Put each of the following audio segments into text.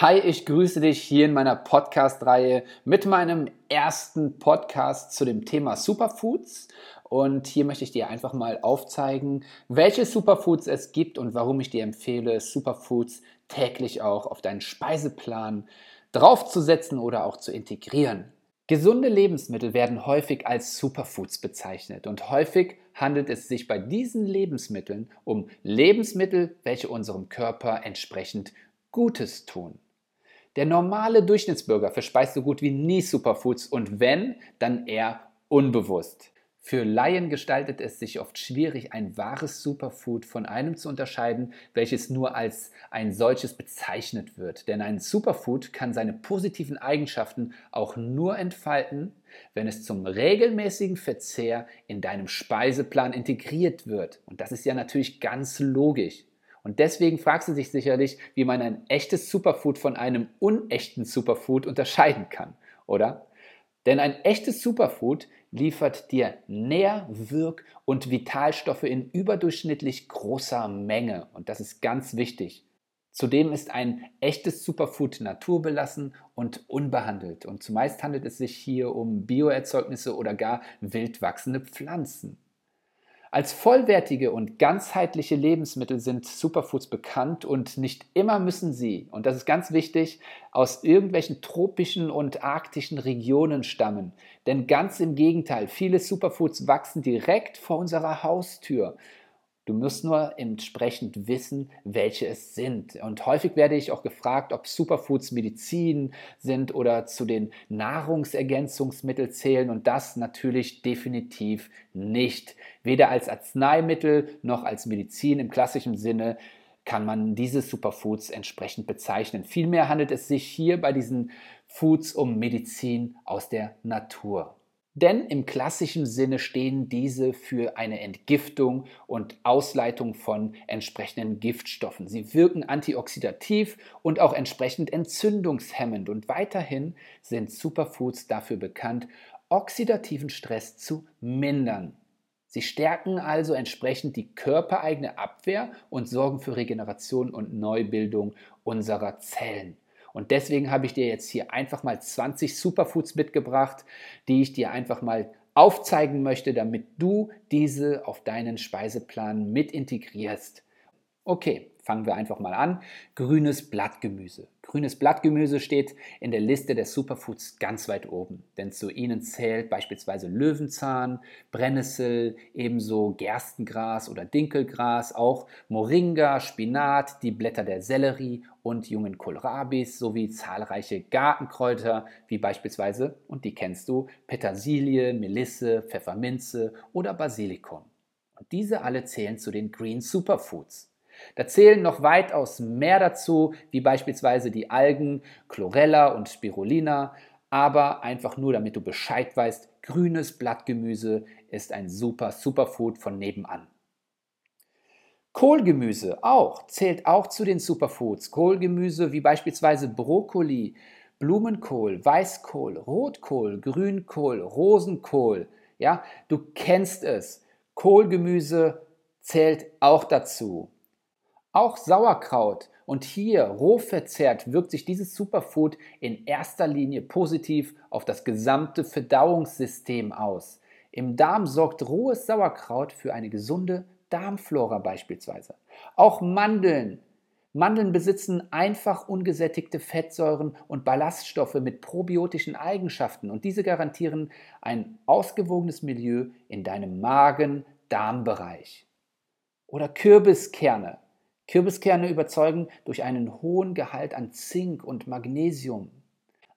Hi, ich grüße dich hier in meiner Podcast-Reihe mit meinem ersten Podcast zu dem Thema Superfoods. Und hier möchte ich dir einfach mal aufzeigen, welche Superfoods es gibt und warum ich dir empfehle, Superfoods täglich auch auf deinen Speiseplan draufzusetzen oder auch zu integrieren. Gesunde Lebensmittel werden häufig als Superfoods bezeichnet und häufig handelt es sich bei diesen Lebensmitteln um Lebensmittel, welche unserem Körper entsprechend Gutes tun. Der normale Durchschnittsbürger verspeist so gut wie nie Superfoods und wenn, dann eher unbewusst. Für Laien gestaltet es sich oft schwierig, ein wahres Superfood von einem zu unterscheiden, welches nur als ein solches bezeichnet wird. Denn ein Superfood kann seine positiven Eigenschaften auch nur entfalten, wenn es zum regelmäßigen Verzehr in deinem Speiseplan integriert wird. Und das ist ja natürlich ganz logisch. Und deswegen fragst du dich sicherlich, wie man ein echtes Superfood von einem unechten Superfood unterscheiden kann, oder? Denn ein echtes Superfood liefert dir Nähr-, Wirk- und Vitalstoffe in überdurchschnittlich großer Menge. Und das ist ganz wichtig. Zudem ist ein echtes Superfood naturbelassen und unbehandelt. Und zumeist handelt es sich hier um Bioerzeugnisse oder gar wild wachsende Pflanzen. Als vollwertige und ganzheitliche Lebensmittel sind Superfoods bekannt und nicht immer müssen sie, und das ist ganz wichtig, aus irgendwelchen tropischen und arktischen Regionen stammen. Denn ganz im Gegenteil, viele Superfoods wachsen direkt vor unserer Haustür. Du musst nur entsprechend wissen, welche es sind. Und häufig werde ich auch gefragt, ob Superfoods Medizin sind oder zu den Nahrungsergänzungsmitteln zählen. Und das natürlich definitiv nicht. Weder als Arzneimittel noch als Medizin im klassischen Sinne kann man diese Superfoods entsprechend bezeichnen. Vielmehr handelt es sich hier bei diesen Foods um Medizin aus der Natur. Denn im klassischen Sinne stehen diese für eine Entgiftung und Ausleitung von entsprechenden Giftstoffen. Sie wirken antioxidativ und auch entsprechend entzündungshemmend. Und weiterhin sind Superfoods dafür bekannt, oxidativen Stress zu mindern. Sie stärken also entsprechend die körpereigene Abwehr und sorgen für Regeneration und Neubildung unserer Zellen. Und deswegen habe ich dir jetzt hier einfach mal 20 Superfoods mitgebracht, die ich dir einfach mal aufzeigen möchte, damit du diese auf deinen Speiseplan mit integrierst. Okay, fangen wir einfach mal an. Grünes Blattgemüse. Grünes Blattgemüse steht in der Liste der Superfoods ganz weit oben, denn zu ihnen zählt beispielsweise Löwenzahn, Brennnessel, ebenso Gerstengras oder Dinkelgras, auch Moringa, Spinat, die Blätter der Sellerie und jungen Kohlrabis sowie zahlreiche Gartenkräuter wie beispielsweise, und die kennst du, Petersilie, Melisse, Pfefferminze oder Basilikum. Und diese alle zählen zu den Green Superfoods. Da zählen noch weitaus mehr dazu, wie beispielsweise die Algen Chlorella und Spirulina, aber einfach nur, damit du Bescheid weißt, grünes Blattgemüse ist ein super Superfood von nebenan. Kohlgemüse auch, zählt auch zu den Superfoods. Kohlgemüse wie beispielsweise Brokkoli, Blumenkohl, Weißkohl, Rotkohl, Grünkohl, Rosenkohl. Ja, du kennst es. Kohlgemüse zählt auch dazu. Auch Sauerkraut. Und hier, roh verzehrt, wirkt sich dieses Superfood in erster Linie positiv auf das gesamte Verdauungssystem aus. Im Darm sorgt rohes Sauerkraut für eine gesunde Darmflora beispielsweise. Auch Mandeln. Mandeln besitzen einfach ungesättigte Fettsäuren und Ballaststoffe mit probiotischen Eigenschaften und diese garantieren ein ausgewogenes Milieu in deinem Magen-Darm-Bereich. Oder Kürbiskerne. Kürbiskerne überzeugen durch einen hohen Gehalt an Zink und Magnesium.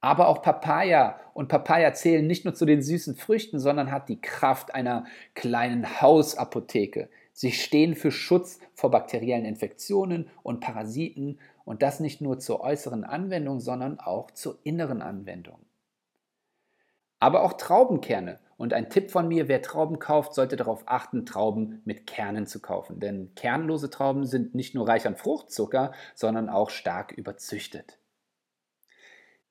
Aber auch Papaya und Papaya zählen nicht nur zu den süßen Früchten, sondern hat die Kraft einer kleinen Hausapotheke. Sie stehen für Schutz vor bakteriellen Infektionen und Parasiten und das nicht nur zur äußeren Anwendung, sondern auch zur inneren Anwendung. Aber auch Traubenkerne und ein Tipp von mir, wer Trauben kauft, sollte darauf achten, Trauben mit Kernen zu kaufen. Denn kernlose Trauben sind nicht nur reich an Fruchtzucker, sondern auch stark überzüchtet.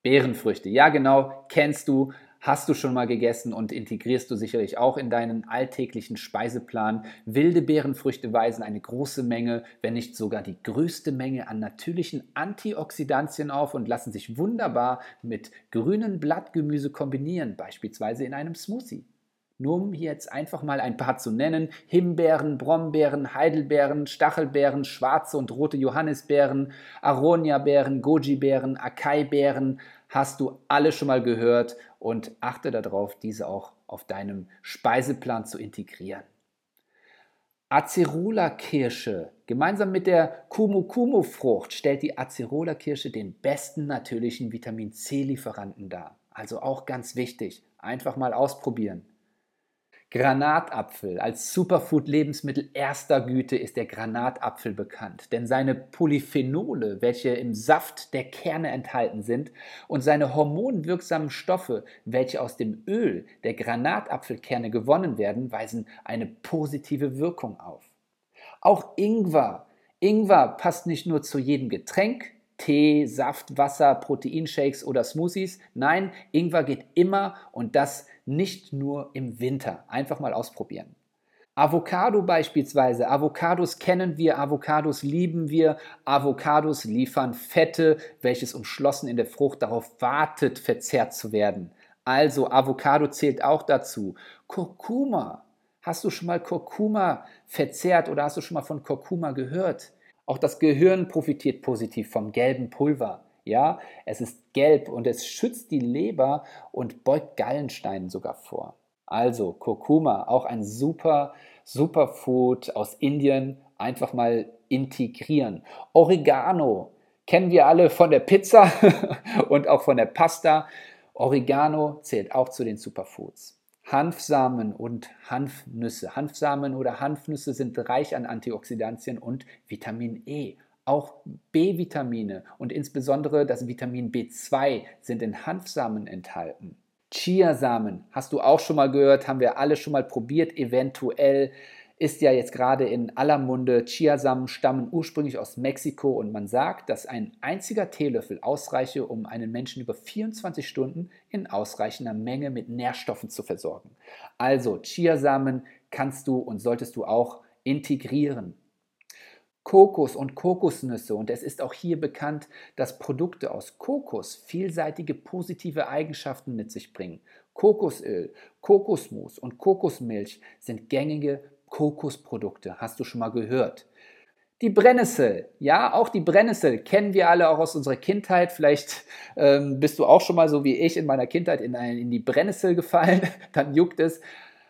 Beerenfrüchte, ja genau, kennst du, hast du schon mal gegessen und integrierst du sicherlich auch in deinen alltäglichen Speiseplan. Wilde Beerenfrüchte weisen eine große Menge, wenn nicht sogar die größte Menge an natürlichen Antioxidantien auf und lassen sich wunderbar mit grünen Blattgemüse kombinieren, beispielsweise in einem Smoothie. Nur um jetzt einfach mal ein paar zu nennen: Himbeeren, Brombeeren, Heidelbeeren, Stachelbeeren, schwarze und rote Johannisbeeren, Aronia-Beeren, Goji-Beeren, Acai-Beeren, hast du alle schon mal gehört und achte darauf, diese auch auf deinem Speiseplan zu integrieren. Acerola-Kirsche. Gemeinsam mit der Kumu-Kumu-Frucht stellt die Acerola-Kirsche den besten natürlichen Vitamin C-Lieferanten dar. Also auch ganz wichtig. Einfach mal ausprobieren. Granatapfel als Superfood-Lebensmittel erster Güte ist der Granatapfel bekannt, denn seine Polyphenole, welche im Saft der Kerne enthalten sind, und seine hormonwirksamen Stoffe, welche aus dem Öl der Granatapfelkerne gewonnen werden, weisen eine positive Wirkung auf. Auch Ingwer. Ingwer passt nicht nur zu jedem Getränk, Tee, Saft, Wasser, Proteinshakes oder Smoothies. Nein, Ingwer geht immer und das nicht nur im Winter. Einfach mal ausprobieren. Avocado beispielsweise. Avocados kennen wir, Avocados lieben wir. Avocados liefern Fette, welches umschlossen in der Frucht darauf wartet, verzehrt zu werden. Also Avocado zählt auch dazu. Kurkuma. Hast du schon mal Kurkuma verzehrt oder hast du schon mal von Kurkuma gehört? Auch das Gehirn profitiert positiv vom gelben Pulver. Ja, es ist gelb und es schützt die Leber und beugt Gallensteinen sogar vor. Also Kurkuma, auch ein super, super Food aus Indien, einfach mal integrieren. Oregano kennen wir alle von der Pizza und auch von der Pasta. Oregano zählt auch zu den Superfoods. Hanfsamen und Hanfnüsse. Hanfsamen oder Hanfnüsse sind reich an Antioxidantien und Vitamin E. Auch B-Vitamine und insbesondere das Vitamin B2 sind in Hanfsamen enthalten. Chiasamen, hast du auch schon mal gehört, haben wir alle schon mal probiert, eventuell ist ja jetzt gerade in aller Munde. Chiasamen stammen ursprünglich aus Mexiko und man sagt, dass ein einziger Teelöffel ausreiche, um einen Menschen über 24 Stunden in ausreichender Menge mit Nährstoffen zu versorgen. Also Chiasamen kannst du und solltest du auch integrieren. Kokos und Kokosnüsse und es ist auch hier bekannt, dass Produkte aus Kokos vielseitige positive Eigenschaften mit sich bringen. Kokosöl, Kokosmus und Kokosmilch sind gängige Kokosprodukte. Hast du schon mal gehört? Die Brennnessel, ja, auch die Brennnessel kennen wir alle auch aus unserer Kindheit. Vielleicht ähm, bist du auch schon mal so wie ich in meiner Kindheit in, ein, in die Brennnessel gefallen, dann juckt es.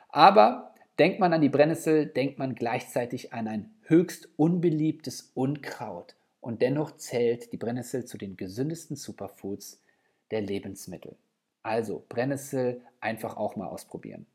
Aber denkt man an die Brennnessel, denkt man gleichzeitig an ein höchst unbeliebtes Unkraut. Und dennoch zählt die Brennnessel zu den gesündesten Superfoods der Lebensmittel. Also Brennnessel einfach auch mal ausprobieren.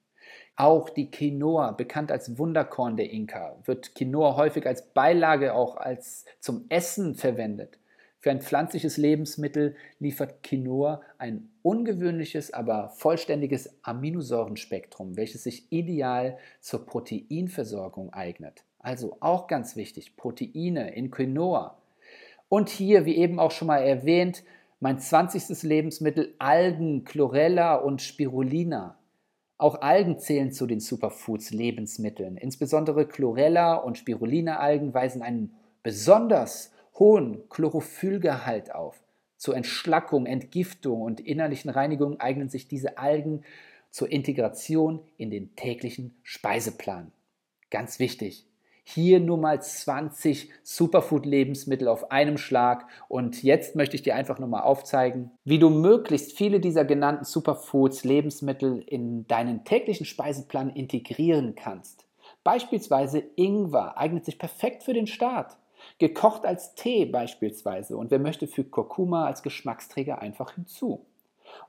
Auch die Quinoa, bekannt als Wunderkorn der Inka, wird Quinoa häufig als Beilage auch als zum Essen verwendet. Für ein pflanzliches Lebensmittel liefert Quinoa ein ungewöhnliches, aber vollständiges Aminosäurenspektrum, welches sich ideal zur Proteinversorgung eignet. Also auch ganz wichtig, Proteine in Quinoa. Und hier, wie eben auch schon mal erwähnt, mein 20. Lebensmittel Algen, Chlorella und Spirulina. Auch Algen zählen zu den Superfoods Lebensmitteln. Insbesondere Chlorella und Spirulina-Algen weisen einen besonders hohen Chlorophyllgehalt auf. Zur Entschlackung, Entgiftung und innerlichen Reinigung eignen sich diese Algen zur Integration in den täglichen Speiseplan. Ganz wichtig, hier nur mal 20 Superfood-Lebensmittel auf einem Schlag. Und jetzt möchte ich dir einfach nur mal aufzeigen, wie du möglichst viele dieser genannten Superfoods, Lebensmittel in deinen täglichen Speiseplan integrieren kannst. Beispielsweise Ingwer eignet sich perfekt für den Start. Gekocht als Tee beispielsweise. Und wer möchte, fügt Kurkuma als Geschmacksträger einfach hinzu.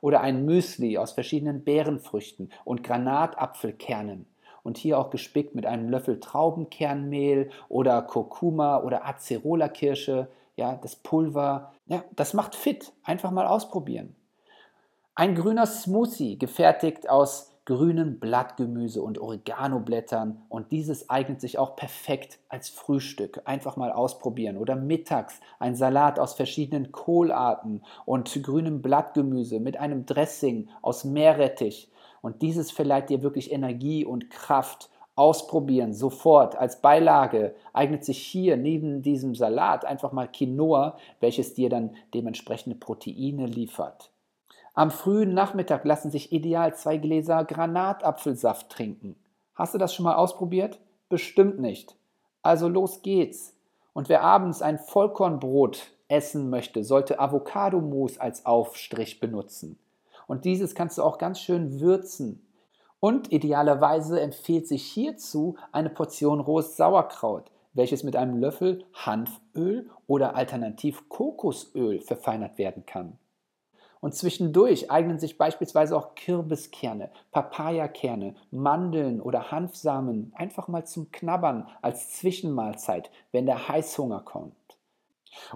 Oder ein Müsli aus verschiedenen Beerenfrüchten und Granatapfelkernen und hier auch gespickt mit einem Löffel Traubenkernmehl oder Kurkuma oder Acerola-Kirsche, ja, das Pulver. Ja, das macht fit. Einfach mal ausprobieren. Ein grüner Smoothie, gefertigt aus grünen Blattgemüse und Oreganoblättern und dieses eignet sich auch perfekt als Frühstück. Einfach mal ausprobieren oder mittags ein Salat aus verschiedenen Kohlarten und grünem Blattgemüse mit einem Dressing aus Meerrettich und dieses verleiht dir wirklich Energie und Kraft ausprobieren, sofort als Beilage eignet sich hier neben diesem Salat einfach mal Quinoa, welches dir dann dementsprechende Proteine liefert. Am frühen Nachmittag lassen sich ideal zwei Gläser Granatapfelsaft trinken. Hast du das schon mal ausprobiert? Bestimmt nicht. Also los geht's. Und wer abends ein Vollkornbrot essen möchte, sollte Avocadomus als Aufstrich benutzen. Und dieses kannst du auch ganz schön würzen. Und idealerweise empfiehlt sich hierzu eine Portion rohes Sauerkraut, welches mit einem Löffel Hanföl oder alternativ Kokosöl verfeinert werden kann. Und zwischendurch eignen sich beispielsweise auch Kürbiskerne, Papayakerne, Mandeln oder Hanfsamen einfach mal zum Knabbern als Zwischenmahlzeit, wenn der Heißhunger kommt.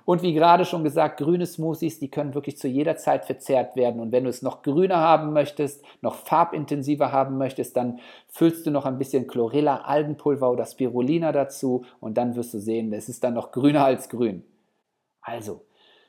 Und wie gerade schon gesagt, grüne Smoothies, die können wirklich zu jeder Zeit verzehrt werden. Und wenn du es noch grüner haben möchtest, noch farbintensiver haben möchtest, dann füllst du noch ein bisschen Chlorella, Algenpulver oder Spirulina dazu und dann wirst du sehen, es ist dann noch grüner als grün. Also,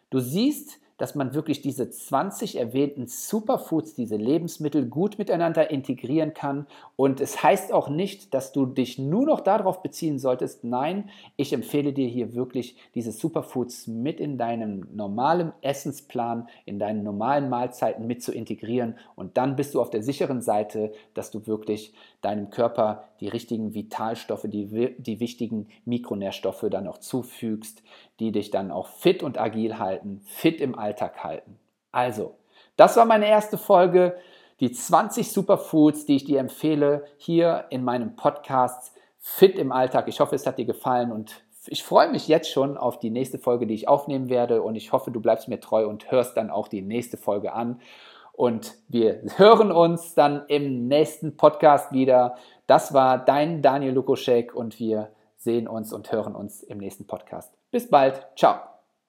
du siehst, dass man wirklich diese 20 erwähnten Superfoods, diese Lebensmittel gut miteinander integrieren kann. Und es heißt auch nicht, dass du dich nur noch darauf beziehen solltest. Nein, ich empfehle dir hier wirklich diese Superfoods mit in deinem normalen Essensplan, in deinen normalen Mahlzeiten mit zu integrieren. Und dann bist du auf der sicheren Seite, dass du wirklich deinem Körper die richtigen Vitalstoffe, die, die wichtigen Mikronährstoffe dann auch zufügst, die dich dann auch fit und agil halten, fit im Alltag halten. Also, das war meine erste Folge, die 20 Superfoods, die ich dir empfehle, hier in meinem Podcast Fit im Alltag. Ich hoffe, es hat dir gefallen und ich freue mich jetzt schon auf die nächste Folge, die ich aufnehmen werde und ich hoffe, du bleibst mir treu und hörst dann auch die nächste Folge an. Und wir hören uns dann im nächsten Podcast wieder. Das war dein Daniel Lukoschek und wir sehen uns und hören uns im nächsten Podcast. Bis bald. Ciao.